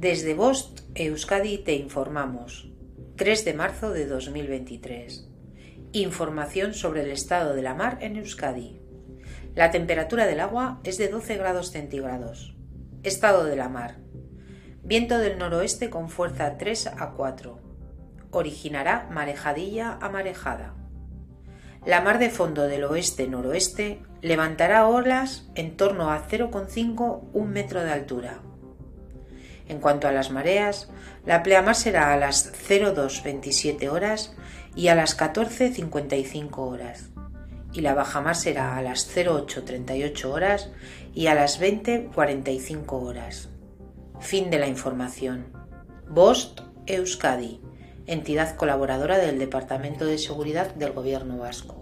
Desde Bost, Euskadi, te informamos. 3 de marzo de 2023. Información sobre el estado de la mar en Euskadi. La temperatura del agua es de 12 grados centígrados. Estado de la mar. Viento del noroeste con fuerza 3 a 4. Originará marejadilla a marejada. La mar de fondo del oeste-noroeste levantará olas en torno a 0,5 un metro de altura. En cuanto a las mareas, la pleamar será a las 0227 horas y a las 14.55 horas, y la bajamar será a las 0838 horas y a las 20.45 horas. Fin de la información. Bost Euskadi, entidad colaboradora del Departamento de Seguridad del Gobierno Vasco.